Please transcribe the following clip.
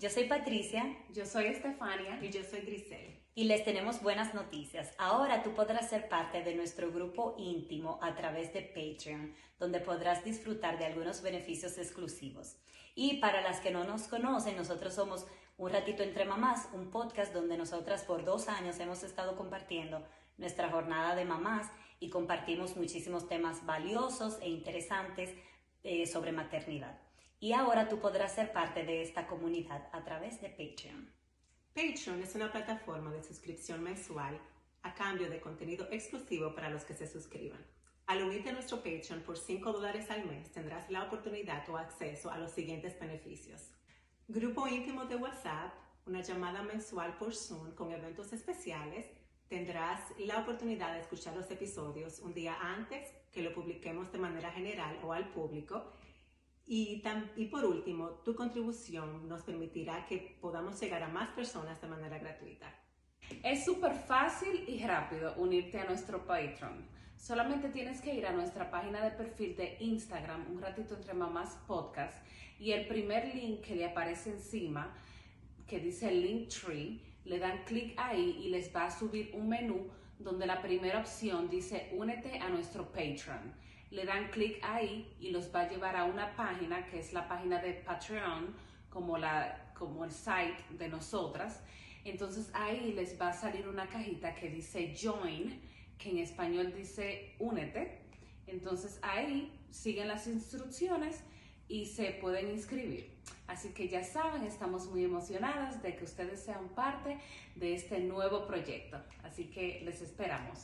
Yo soy Patricia. Yo soy Estefania. Y yo soy Grisel. Y les tenemos buenas noticias. Ahora tú podrás ser parte de nuestro grupo íntimo a través de Patreon, donde podrás disfrutar de algunos beneficios exclusivos. Y para las que no nos conocen, nosotros somos Un Ratito Entre Mamás, un podcast donde nosotras por dos años hemos estado compartiendo nuestra jornada de mamás y compartimos muchísimos temas valiosos e interesantes eh, sobre maternidad. Y ahora tú podrás ser parte de esta comunidad a través de Patreon. Patreon es una plataforma de suscripción mensual a cambio de contenido exclusivo para los que se suscriban. Al unirte a nuestro Patreon por 5 dólares al mes tendrás la oportunidad o acceso a los siguientes beneficios. Grupo íntimo de WhatsApp, una llamada mensual por Zoom con eventos especiales, tendrás la oportunidad de escuchar los episodios un día antes que lo publiquemos de manera general o al público y, y, por último, tu contribución nos permitirá que podamos llegar a más personas de manera gratuita. Es súper fácil y rápido unirte a nuestro Patreon. Solamente tienes que ir a nuestra página de perfil de Instagram, un ratito entre mamás podcast, y el primer link que le aparece encima, que dice Linktree, le dan clic ahí y les va a subir un menú donde la primera opción dice únete a nuestro Patreon le dan clic ahí y los va a llevar a una página que es la página de Patreon, como, la, como el site de nosotras. Entonces ahí les va a salir una cajita que dice Join, que en español dice Únete. Entonces ahí siguen las instrucciones y se pueden inscribir. Así que ya saben, estamos muy emocionadas de que ustedes sean parte de este nuevo proyecto. Así que les esperamos.